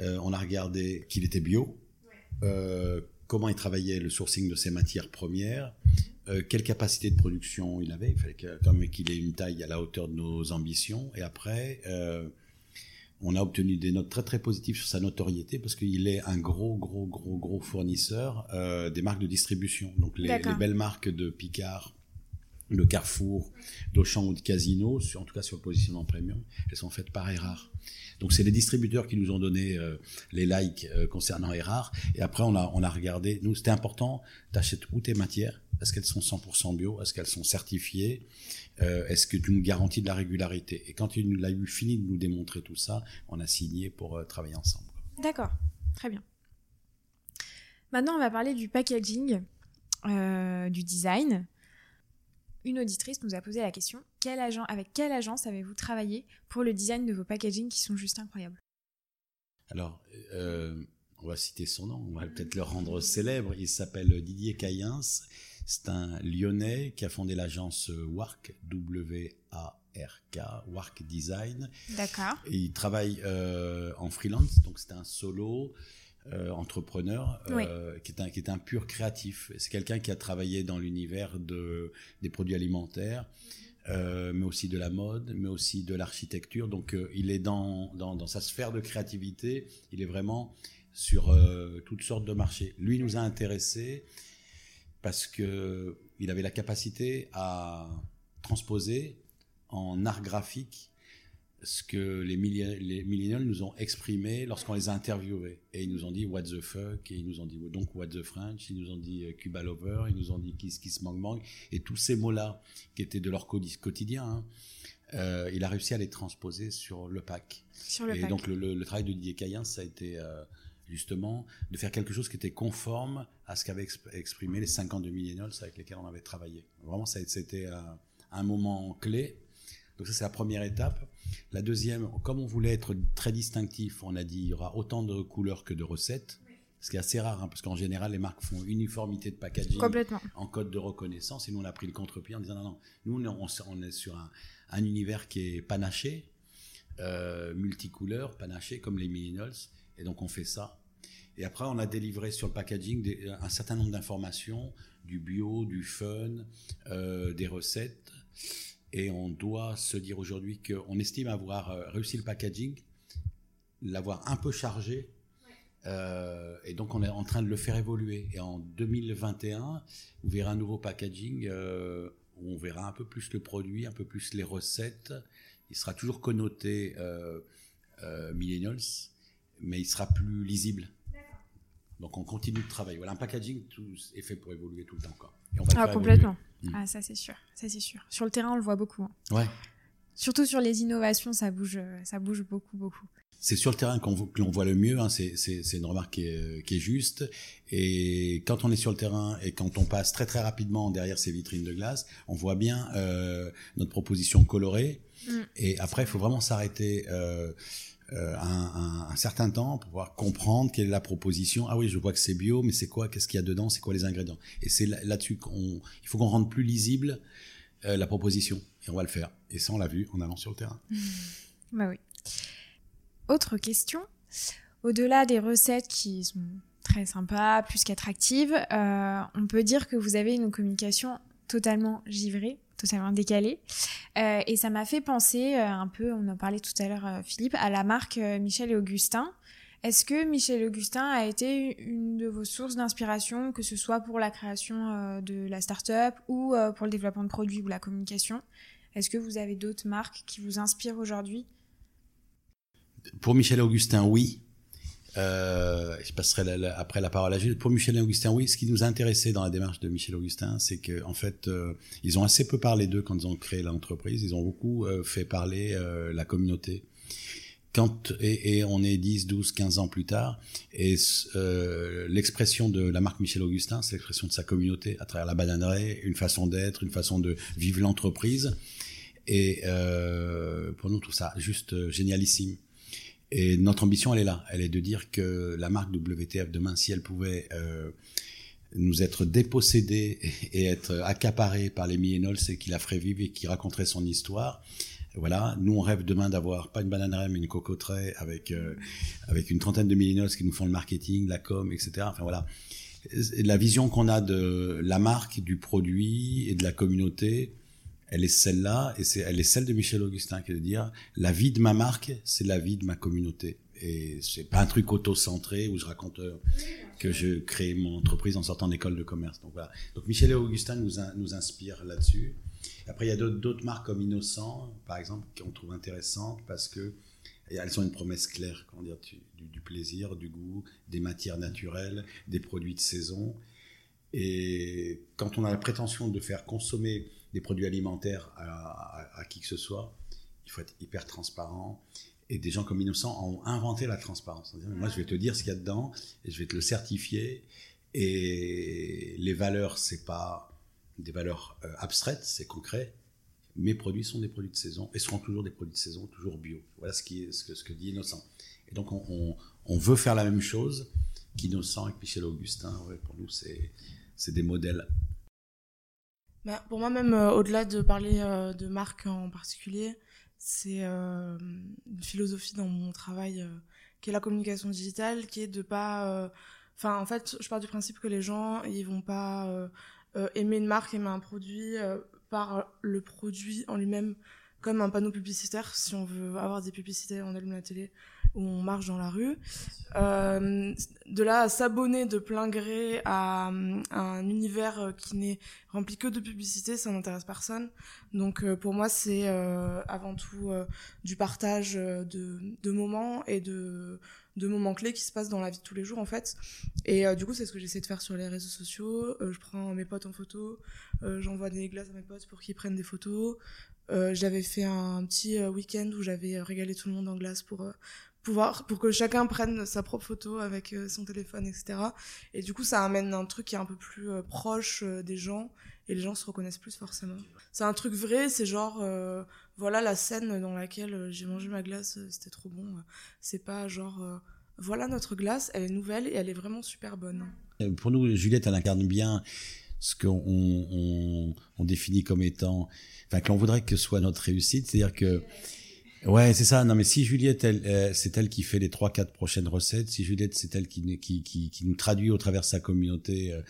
euh, on a regardé qu'il était bio, euh, comment il travaillait le sourcing de ses matières premières, euh, quelle capacité de production il avait, il fallait que- quand même qu'il ait une taille à la hauteur de nos ambitions, et après, on a obtenu des notes très très positives sur sa notoriété parce qu'il est un gros gros gros gros fournisseur des marques de distribution. Donc les, les, belles marques de Picard, de Carrefour, d'Auchan ou de Casino, en tout cas sur le positionnement premium, elles sont faites par Erard. Donc c'est les distributeurs qui nous ont donné euh, les likes euh, concernant Erard. Et après on a on a regardé. Nous c'était important. T'achètes où tes matières Est-ce qu'elles sont 100% bio? Est-ce qu'elles sont certifiées? Euh, Est-ce que tu nous garantis de la régularité? Et quand il a eu fini de nous démontrer tout ça, on a signé pour travailler ensemble. D'accord, très bien. Maintenant on va parler du packaging, du design une auditrice nous a posé la question quel agent, avec quelle agence avez-vous travaillé pour le design de vos packaging qui sont juste incroyables? Alors, euh, on va citer son nom, on va peut-être le rendre célèbre. Il s'appelle Didier Caïns. C'est un Lyonnais qui a fondé l'agence WARC, W-A-R-K, WARC Design. D'accord. Il travaille euh, en freelance, donc c'est un solo. Euh, entrepreneur euh, qui, est un, qui est un pur créatif. C'est quelqu'un qui a travaillé dans l'univers de, des produits alimentaires, euh, mais aussi de la mode, mais aussi de l'architecture. Donc il est dans, dans, dans, sa sphère de créativité, il est vraiment sur toutes sortes de marchés. Lui nous a intéressés parce que il avait la capacité à transposer en art graphique ce que les, millénials nous ont exprimé lorsqu'on les a interviewés. Et ils nous ont dit What the fuck Et ils nous ont dit donc What the French Ils nous ont dit euh, Cuba Lover Ils nous ont dit Kiss Kiss Mang Mang Et tous ces mots-là, qui étaient de leur quotidien, hein, euh, il a réussi à les transposer sur le pack. Sur le et pack. donc le, le, le, travail de Didier Cayen, ça a été euh, justement de faire quelque chose qui était conforme à ce qu'avaient exprimé les 50 de millennials avec lesquels on avait travaillé. Vraiment, c'était euh, un moment clé. Donc ça, c'est la première étape. La deuxième, comme on voulait être très distinctif, on a dit il y aura autant de couleurs que de recettes. Ce qui est assez rare, hein, parce qu'en général, les marques font uniformité de packaging en code de reconnaissance. Et nous, on a pris le contre-pied en disant non, non, nous, on, on est sur un, un, univers qui est panaché, euh, multicouleur, panaché, comme les millennials. Et donc, on fait ça. Et après, on a délivré sur le packaging des, un certain nombre d'informations, du bio, du fun, euh, des recettes. Et on doit se dire aujourd'hui qu'on estime avoir euh, réussi le packaging, l'avoir un peu chargé. Euh, et donc on est en train de le faire évoluer. Et en 2021, vous verrez un nouveau packaging euh, où on verra un peu plus le produit, un peu plus les recettes. Il sera toujours connoté euh, euh, millennials, mais il sera plus lisible. Donc on continue de travailler. Voilà, un packaging tout est fait pour évoluer tout le temps encore. Et on va ah, complètement. Mmh. Ah, ça c'est sûr, ça c'est sûr. Sur le terrain, on le voit beaucoup. Hein. Ouais. Surtout sur les innovations, ça bouge, ça bouge beaucoup, beaucoup. C'est sur le terrain qu'on l'on voit le mieux. Hein. C'est une remarque qui est, qui est, juste. Et quand on est sur le terrain et quand on passe très très rapidement derrière ces vitrines de glace, on voit bien euh, notre proposition colorée. Mmh. Et après, il faut vraiment s'arrêter. Euh, euh, un, certain temps pour pouvoir comprendre quelle est la proposition. Ah oui, je vois que c'est bio, mais c'est quoi Qu'est-ce qu'il y a dedans C'est quoi les ingrédients Et c'est là-dessus qu'on, il faut qu'on rende plus lisible euh, la proposition. Et on va le faire. Et ça, on l'a vu en allant sur le terrain. Mmh. Bah oui. Autre question. Au-delà des recettes qui sont très sympas, plus qu'attractives, euh, on peut dire que vous avez une communication totalement givrée, totalement décalée. Euh, et ça m'a fait penser euh, un peu, on en parlait tout à l'heure, euh, Philippe, à la marque Michel et Augustin. Est-ce que Michel et Augustin a été une de vos sources d'inspiration, que ce soit pour la création de la start-up ou pour le développement de produits ou la communication? Est-ce que vous avez d'autres marques qui vous inspirent aujourd'hui? Pour Michel et Augustin, oui. Euh, je passerai après la parole à Gilles. Pour Michel et Augustin, oui, ce qui nous a intéressé dans la démarche de Michel Augustin, c'est que en fait, euh, ils ont assez peu parlé d'eux quand ils ont créé l'entreprise. Ils ont beaucoup euh, fait parler la communauté. Quand et, on est 10, 12, 15 ans plus tard, et l'expression de la marque Michel Augustin, c'est l'expression de sa communauté à travers la bananerie, une façon d'être, une façon de vivre l'entreprise. Et pour nous, tout ça juste génialissime. Et notre ambition, elle est là. Elle est de dire que la marque WTF demain, si elle pouvait euh, nous être dépossédée et être accaparée par les millennials, c'est qui la ferait vivre et qui raconterait son histoire. Voilà, nous on rêve demain d'avoir pas une bananeraie mais une cocoterie avec euh, avec une trentaine de millennials qui nous font le marketing, la com, etc. Enfin voilà, la vision qu'on a de la marque, du produit et de la communauté, elle est celle-là, et c'est, elle est celle de Michel Augustin, qui est de dire, la vie de ma marque, c'est la vie de ma communauté. Et c'est pas un truc auto-centré où je raconte euh, que je crée mon entreprise en sortant d'école de commerce. Donc voilà. Donc Michel et Augustin nous, nous inspirent là-dessus. Après, il y a d'autres marques comme Innocent, par exemple, qu'on trouve intéressantes parce que elles ont une promesse claire, comment dire, du, du, plaisir, du goût, des matières naturelles, des produits de saison. Et quand on a la prétention de faire consommer des produits alimentaires à, qui que ce soit, il faut être hyper transparent. Et des gens comme Innocent ont inventé la transparence. Moi, je vais te dire ce qu'il y a dedans et je vais te le certifier. Et les valeurs, c'est pas des valeurs euh, abstraites, c'est concret. Mes produits sont des produits de saison et seront toujours des produits de saison, toujours bio. Voilà ce, que, dit Innocent. Et donc, on, veut faire la même chose qu'Innocent et Michel Augustin. pour nous, c'est des modèles bah, pour moi, même euh, au-delà de parler euh, de marque en particulier, c'est euh, une philosophie dans mon travail qui est la communication digitale, qui est de pas. Enfin, en fait, je pars du principe que les gens, ils vont pas aimer une marque, aimer un produit par le produit en lui-même comme un panneau publicitaire. Si on veut avoir des publicités, on allume la télé où on marche dans la rue. Euh, de là à s'abonner de plein gré à, un univers qui n'est rempli que de publicité, ça n'intéresse personne. Donc euh, pour moi, c'est euh, avant tout du partage de, moments et de moments clés qui se passent dans la vie de tous les jours en fait. Et du coup, c'est ce que j'essaie de faire sur les réseaux sociaux. je prends mes potes en photo, j'envoie des glaces à mes potes pour qu'ils prennent des photos. j'avais fait un petit week-end où j'avais régalé tout le monde en glace pour pouvoir pour que chacun prenne sa propre photo avec euh, son téléphone etc et du coup ça amène un truc qui est un peu plus euh, proche euh, des gens et les gens se reconnaissent plus forcément. C'est un truc vrai c'est genre voilà la scène dans laquelle j'ai mangé ma glace c'était trop bon. C'est pas genre voilà notre glace elle est nouvelle et elle est vraiment super bonne. Pour nous Juliette elle incarne bien ce qu'on on, on définit comme étant enfin que l'on voudrait que soit notre réussite. C'est à dire que Ouais, c'est ça. Non, mais si Juliette, elle, euh, c'est elle qui fait les trois, quatre prochaines recettes. Si Juliette, c'est elle qui, qui, qui, nous traduit au travers de sa communauté euh,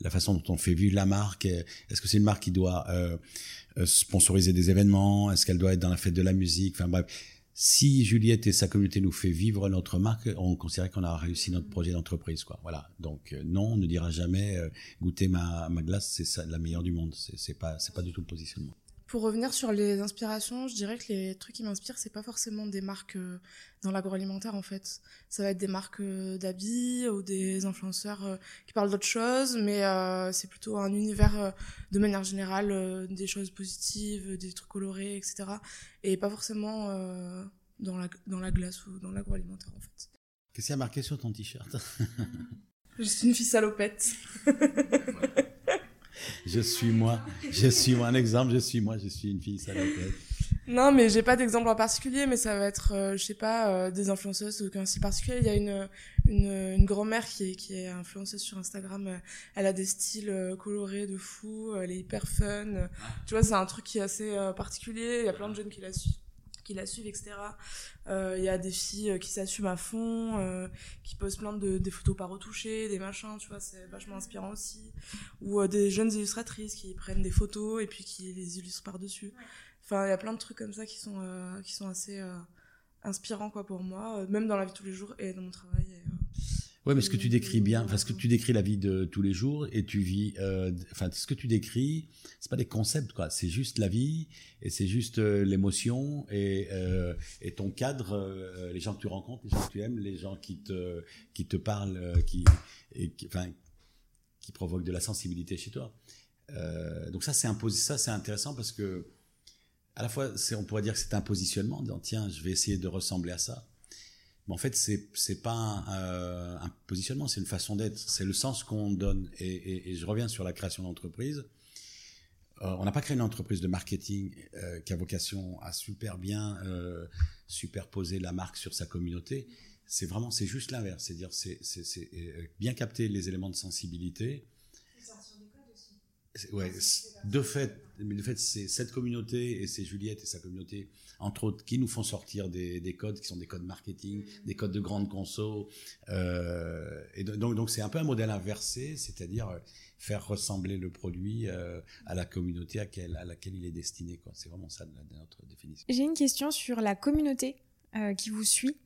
la façon dont on fait vivre la marque. Euh, est-ce que c'est une marque qui doit euh, sponsoriser des événements? Est-ce qu'elle doit être dans la fête de la musique? Enfin bref. Si Juliette et sa communauté nous fait vivre notre marque, on considère qu'on a réussi notre projet d'entreprise, quoi. Voilà. Donc non, on ne dira jamais goûter ma, ma glace, c'est la meilleure du monde. C'est pas, c'est pas du tout le positionnement. Pour revenir sur les inspirations, je dirais que les trucs qui m'inspirent, c'est pas forcément des marques euh, dans l'agroalimentaire en fait. Ça va être des marques euh, d'habits ou des influenceurs euh, qui parlent d'autres choses, mais c'est plutôt un univers de manière générale, des choses positives, des trucs colorés, etc. Et pas forcément dans, la, dans la glace ou dans l'agroalimentaire en fait. Qu'est-ce qu'il y a marqué sur ton t-shirt? Je suis une fille salopette. je suis moi, je suis moi un exemple, je suis moi, je suis une fille salopette. Non, mais j'ai pas d'exemple en particulier, mais ça va être, euh, je sais pas, euh, des influenceuses ou qu'un style particulier. Il y a une une, une grand-mère qui est qui est influenceuse sur Instagram. Euh, elle a des styles colorés de fou, elle est hyper fun. Tu vois, c'est un truc qui est assez particulier. Il y a plein de jeunes qui la suivent qui la suivent, etc. Euh, il y a des filles euh, qui s'assument à fond, euh, qui posent plein de des photos pas retouchées, des machins, tu vois, c'est vachement inspirant aussi. Ou des jeunes illustratrices qui prennent des photos et puis qui les illustrent par-dessus. Enfin, il y a plein de trucs comme ça qui sont, qui sont assez inspirants quoi, pour moi, même dans la vie de tous les jours et dans mon travail. Ouais, mais ce que tu décris bien, enfin, ce que tu décris la vie de tous les jours et tu vis, euh, enfin, ce que tu décris, c'est pas des concepts, quoi. C'est juste la vie et c'est juste euh, l'émotion et, euh, et ton cadre, les gens que tu rencontres, les gens que tu aimes, les gens qui te, qui te parlent, qui, enfin, qui provoquent de la sensibilité chez toi. donc ça, c'est imposé, ça, c'est intéressant parce que, à la fois, on pourrait dire que c'est un positionnement, en disant, tiens, je vais essayer de ressembler à ça en fait, c'est c'est pas un, euh, un, positionnement, c'est une façon d'être, c'est le sens qu'on donne. Et, et, et, je reviens sur la création d'entreprise. Euh, on n'a pas créé une entreprise de marketing euh, qui a vocation à super bien superposer la marque sur sa communauté. C'est vraiment, c'est juste l'inverse, c'est dire, c'est c'est bien capter les éléments de sensibilité. Et sortir aussi. Ouais, de fait, mais de fait, c'est cette communauté et c'est Juliette et sa communauté, entre autres, qui nous font sortir des, des codes qui sont des codes marketing, des codes de grande conso. Euh, et donc, donc c'est un peu un modèle inversé, c'est-à-dire euh, faire ressembler le produit euh, à la communauté à, laquelle, à laquelle il est destiné. Quoi. C'est vraiment ça notre définition. J'ai une question sur la communauté euh, qui vous suit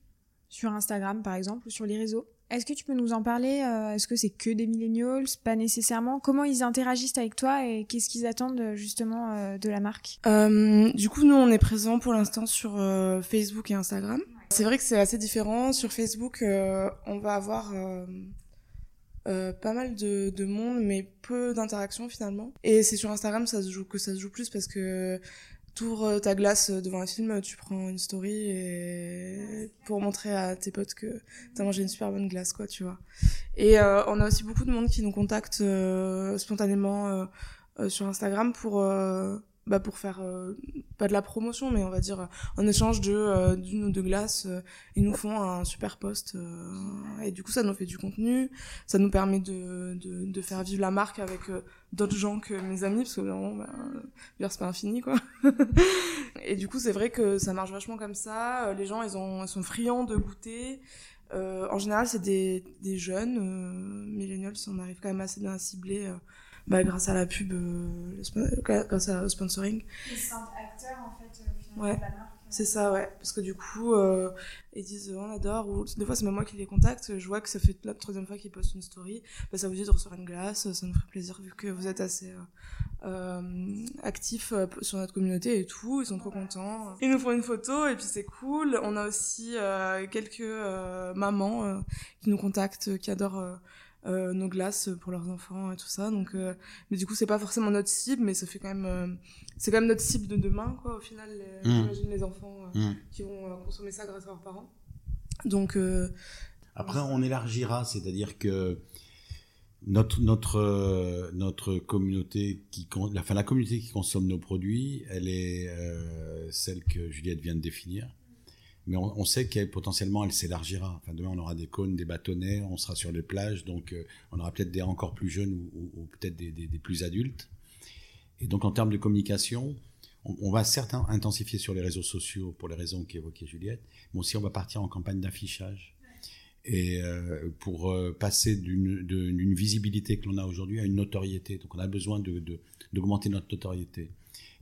sur Instagram, par exemple, ou sur les réseaux. Est-ce que tu peux nous en parler euh, Est-ce que c'est que des millennials Pas nécessairement? Comment ils interagissent avec toi et qu'est-ce qu'ils attendent justement euh, de la marque? Euh, Du coup, nous, on est présents pour l'instant sur euh, Facebook et Instagram. C'est vrai que c'est assez différent. Sur Facebook, euh, on va avoir euh, pas mal de, de monde, mais peu d'interactions finalement. Et c'est sur Instagram ça se joue, que ça se joue plus parce que t'ouvres ta glace devant un film, tu prends une story et pour montrer à tes potes que t'as mangé une super bonne glace, quoi, tu vois. Et euh, on a aussi beaucoup de monde qui nous contacte euh, spontanément euh, euh sur Instagram pour euh, bah pour faire pas de la promotion, mais on va dire en échange de d'une ou deux glaces, ils nous font un super post et du coup ça nous fait du contenu, ça nous permet de de, de faire vivre la marque avec d'autres gens que mes amis parce que vraiment bah, c'est pas infini quoi. Et du coup c'est vrai que ça marche vachement comme ça. Les gens ils ont ils sont friands de goûter. Euh, en général c'est des des jeunes euh, millennials on arrive quand même assez bien à cibler euh, bah, grâce à la pub grâce à, au sponsoring ils se sentent acteurs en fait ouais c'est ça, ouais. Parce que du coup, euh, ils disent on adore, ou des fois c'est même moi qui les contacte, je vois que ça fait la troisième fois qu'ils postent une story, bah, ça vous dit de recevoir une glace, ça nous ferait plaisir vu que vous êtes assez euh, euh, actifs sur notre communauté et tout, ils sont trop contents. Ils nous font une photo et puis c'est cool. On a aussi euh, quelques euh, mamans euh, qui nous contactent, qui adorent euh, nos glaces pour leurs enfants et tout ça. Donc, euh, mais du coup, c'est pas forcément notre cible, mais ça fait quand même, euh, c'est quand même notre cible de demain, quoi. Au final, les, Mmh. j'imagine les enfants euh, Mmh. qui vont euh, consommer ça grâce à leurs parents. Donc, Après, on élargira, c'est-à-dire que notre notre euh, notre communauté qui con- la, enfin, la communauté qui consomme nos produits, elle est euh, celle que Juliette vient de définir. Mais on, sait qu'elle potentiellement elle s'élargira. Demain on aura des cônes, des bâtonnets, on sera sur les plages, donc euh, on aura peut-être des encore plus jeunes ou, peut-être des, plus adultes. Et donc en termes de communication, on, va certes intensifier sur les réseaux sociaux pour les raisons qu'évoquait Juliette, mais aussi on va partir en campagne d'affichage et euh, pour euh, passer d'une visibilité que l'on a aujourd'hui à une notoriété. Donc on a besoin de- de- d'augmenter notre notoriété.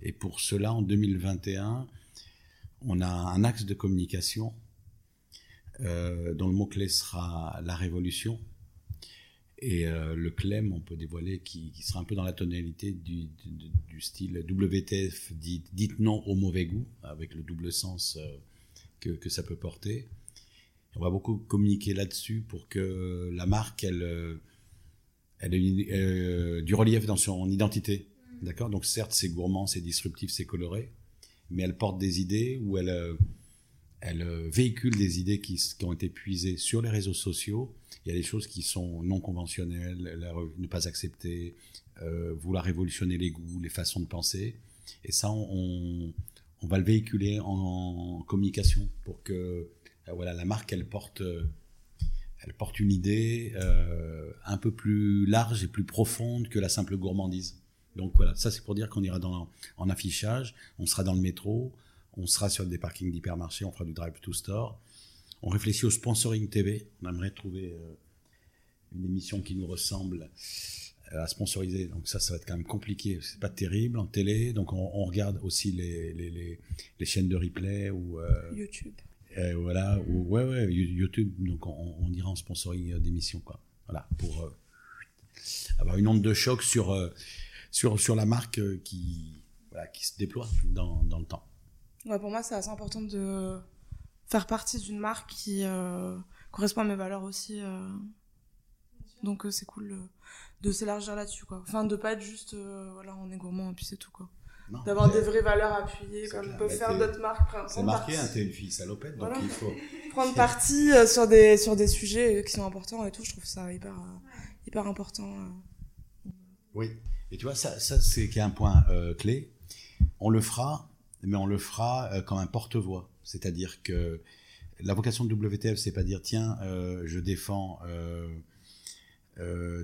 Et pour cela, en 2021, on a un axe de communication euh, dont le mot-clé sera la révolution. Et euh, le clem, on peut dévoiler, qui, qui sera un peu dans la tonalité du, du, du style WTF, dit, dites non au mauvais goût, avec le double sens euh, que, que ça peut porter. On va beaucoup communiquer là-dessus pour que la marque, elle, elle ait du relief dans son identité. D'accord? Donc certes, c'est gourmand, c'est disruptif, c'est coloré, mais elle porte des idées ou elle, euh, euh, véhicule des idées qui, ont été puisées sur les réseaux sociaux. Il y a des choses qui sont non conventionnelles, ne pas accepter, euh, vouloir révolutionner les goûts, les façons de penser. Et ça, on, va le véhiculer en communication pour que voilà, la marque, elle porte, elle porte une idée un peu plus large et plus profonde que la simple gourmandise. Donc voilà, ça c'est pour dire qu'on ira dans, en affichage, on sera dans le métro, on sera sur des parkings d'hypermarchés, on fera du drive to store. On réfléchit au sponsoring TV. On aimerait trouver euh, une émission qui nous ressemble euh, à sponsoriser. Donc ça, ça va être quand même compliqué. C'est pas terrible en télé. Donc on, on regarde aussi les, les, les, les chaînes de replay ou euh, YouTube. euh, voilà, ou ouais, ouais, You- YouTube. Donc on, on ira en sponsoring d'émissions, quoi. Voilà, pour euh, avoir une onde de choc sur sur sur la marque euh, qui voilà, qui se déploie dans, dans le temps. Ouais, pour moi, c'est assez important de faire partie d'une marque qui euh, correspond à mes valeurs aussi. euh. Donc, euh, c'est cool de s'élargir là-dessus, quoi. Enfin, de pas être juste, voilà, on est gourmand et puis c'est tout, quoi. D'avoir des vraies valeurs appuyées, comme peuvent Mais faire d'autres marques. C'est marqué, hein, t'es une fille salopette, donc Voilà. il faut. prendre parti sur des sur des sujets qui sont importants et tout je trouve ça hyper hyper important. Oui. Et tu vois, ça, ça c'est un point euh, clé. On le fera, mais on le fera euh, comme un porte-voix. C'est-à-dire que la vocation de WTF, c'est pas dire tiens, euh, je défends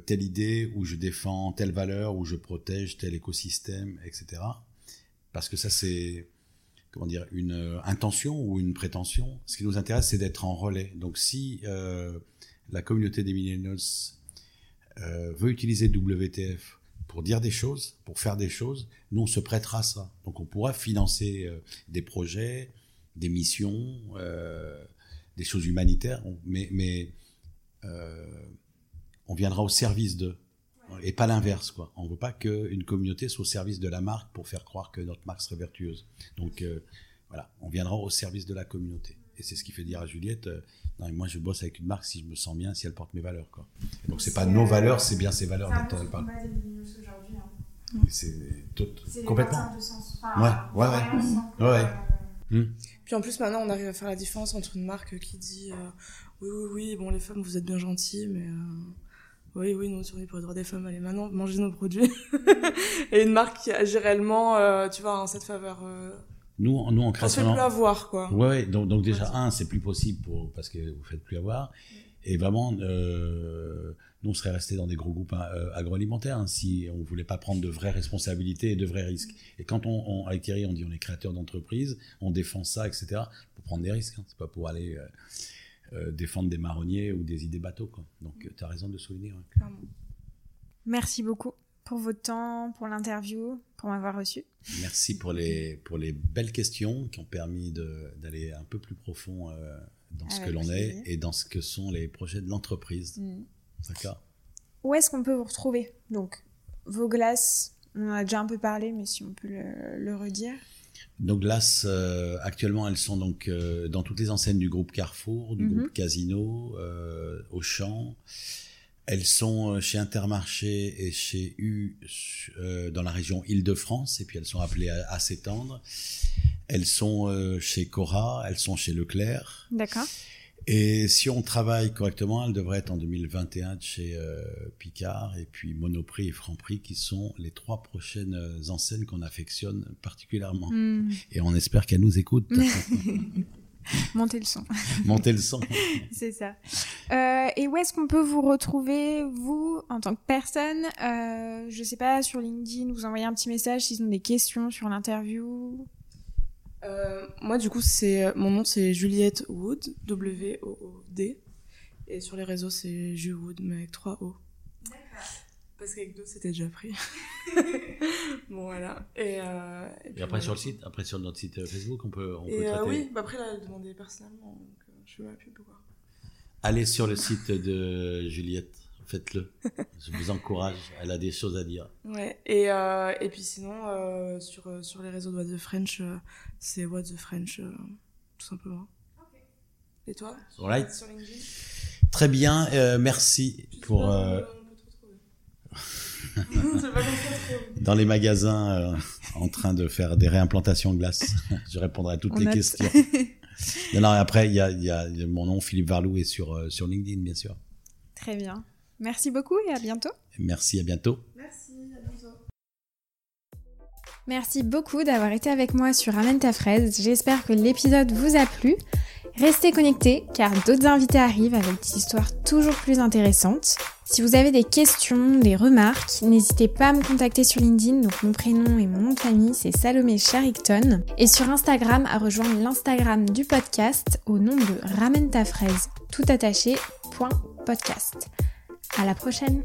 telle idée, où je défends telle valeur, où je protège tel écosystème, etc. Parce que ça, c'est comment dire une intention ou une prétention. Ce qui nous intéresse, c'est d'être en relais. Donc, si la communauté des millennials veut utiliser WTF pour dire des choses, pour faire des choses, nous on se prêtera à ça. Donc on pourra financer euh, des projets, des missions, euh, des choses humanitaires, on- mais, mais euh, on viendra au service d'eux. Et pas l'inverse, quoi. On veut pas qu'une communauté soit au service de la marque pour faire croire que notre marque serait vertueuse. Donc voilà, on viendra au service de la communauté. Et c'est ce qui fait dire à Juliette, non, moi je bosse avec une marque si je me sens bien, si elle porte mes valeurs, quoi. Donc c'est pas nos valeurs, c'est bien ses valeurs dont elle parle. C'est tout- complètement. Ouais, ouais, ouais. Ouais, ouais. Puis en plus, maintenant, on arrive à faire la différence entre une marque qui dit euh, oui, oui, oui, bon, les femmes, vous êtes bien gentilles, mais euh, oui, oui, nous, on est pour les droits des femmes, allez, maintenant, mangez nos produits. Et une marque qui agit réellement, euh, tu vois, en cette faveur. Nous, nous en on se fait plus avoir, quoi. Ouais, ouais, donc, donc déjà, un, c'est plus possible pour, parce que vous faites plus avoir. Et vraiment, euh, nous, on serait resté dans des gros groupes euh, agroalimentaires hein, si on voulait pas prendre de vraies responsabilités et de vrais risques. Et quand on, on avec Thierry, on dit on est créateur d'entreprise, on défend ça, etc. Pour prendre des risques, hein, c'est pas pour aller euh, défendre des marronniers ou des idées bateaux. Quoi. Donc, tu as raison de souligner. ouais. Merci beaucoup pour votre temps, pour l'interview, pour m'avoir reçu. Merci pour les, pour les belles questions qui ont permis d'aller un peu plus profond euh, dans ce que l'on est et dans ce que sont les projets de l'entreprise. D'accord Où est-ce qu'on peut vous retrouver? Donc, vos glaces, on en a déjà un peu parlé, mais si on peut le, le redire. Nos glaces, euh, actuellement, elles sont donc euh, dans toutes les enseignes du groupe Carrefour, du Mhm. groupe Casino, Auchan. Elles sont euh, chez Intermarché et chez U euh, dans la région Île-de-France, et puis elles sont appelées à, à s'étendre. Elles sont euh, chez Cora, elles sont chez Leclerc. D'accord. Et si on travaille correctement, elles devraient être en 2021 chez euh, Picard et puis Monoprix et Franprix qui sont les trois prochaines enseignes qu'on affectionne particulièrement. Hmm. Et on espère qu'elles nous écoutent. Montez le son. Montez le son. C'est ça. Euh, et où est-ce qu'on peut vous retrouver, vous, en tant que personne? Euh, Je sais pas, sur LinkedIn, vous envoyez un petit message s'ils ont des questions sur l'interview. Euh, moi, du coup, c'est mon nom, c'est Juliette Wood, W-O-O-D. Et sur les réseaux, c'est Ju Wood, mais avec trois O. Parce qu'avec deux, c'était déjà pris. bon, voilà. Et, euh, Et puis après voilà. sur le site, après sur notre site euh, Facebook, on peut, on peut euh, traiter. oui, bah après, là, elle demandait personnellement, donc euh, je fais ma pub, quoi. Allez sur le site de Juliette, faites-le. Je vous encourage. Elle a des choses à dire. Ouais, et, euh, et puis sinon, euh, sur, sur les réseaux de What the French, euh, c'est What the French, euh, tout simplement. Et toi? Alright. Sur LinkedIn Très bien. euh, merci pour euh, C'est pas comme ça trop. dans les magasins euh, en train de faire des réimplantations de glace. Je répondrai à toutes On les questions. Non, non, après, il y a, il y a mon nom, Philippe Varlou, est sur, euh, sur LinkedIn, bien sûr. Très bien. Merci beaucoup et à bientôt. Merci, à bientôt. Merci, à bientôt. Merci beaucoup d'avoir été avec moi sur Ramène ta fraise. J'espère que l'épisode vous a plu. Restez connectés car d'autres invités arrivent avec des histoires toujours plus intéressantes. Si vous avez des questions, des remarques, n'hésitez pas à me contacter sur LinkedIn. Donc mon prénom et mon nom de famille c'est Salomé Charicton. Et sur Instagram à rejoindre l'Instagram du podcast au nom de Ramène ta tout. À la prochaine.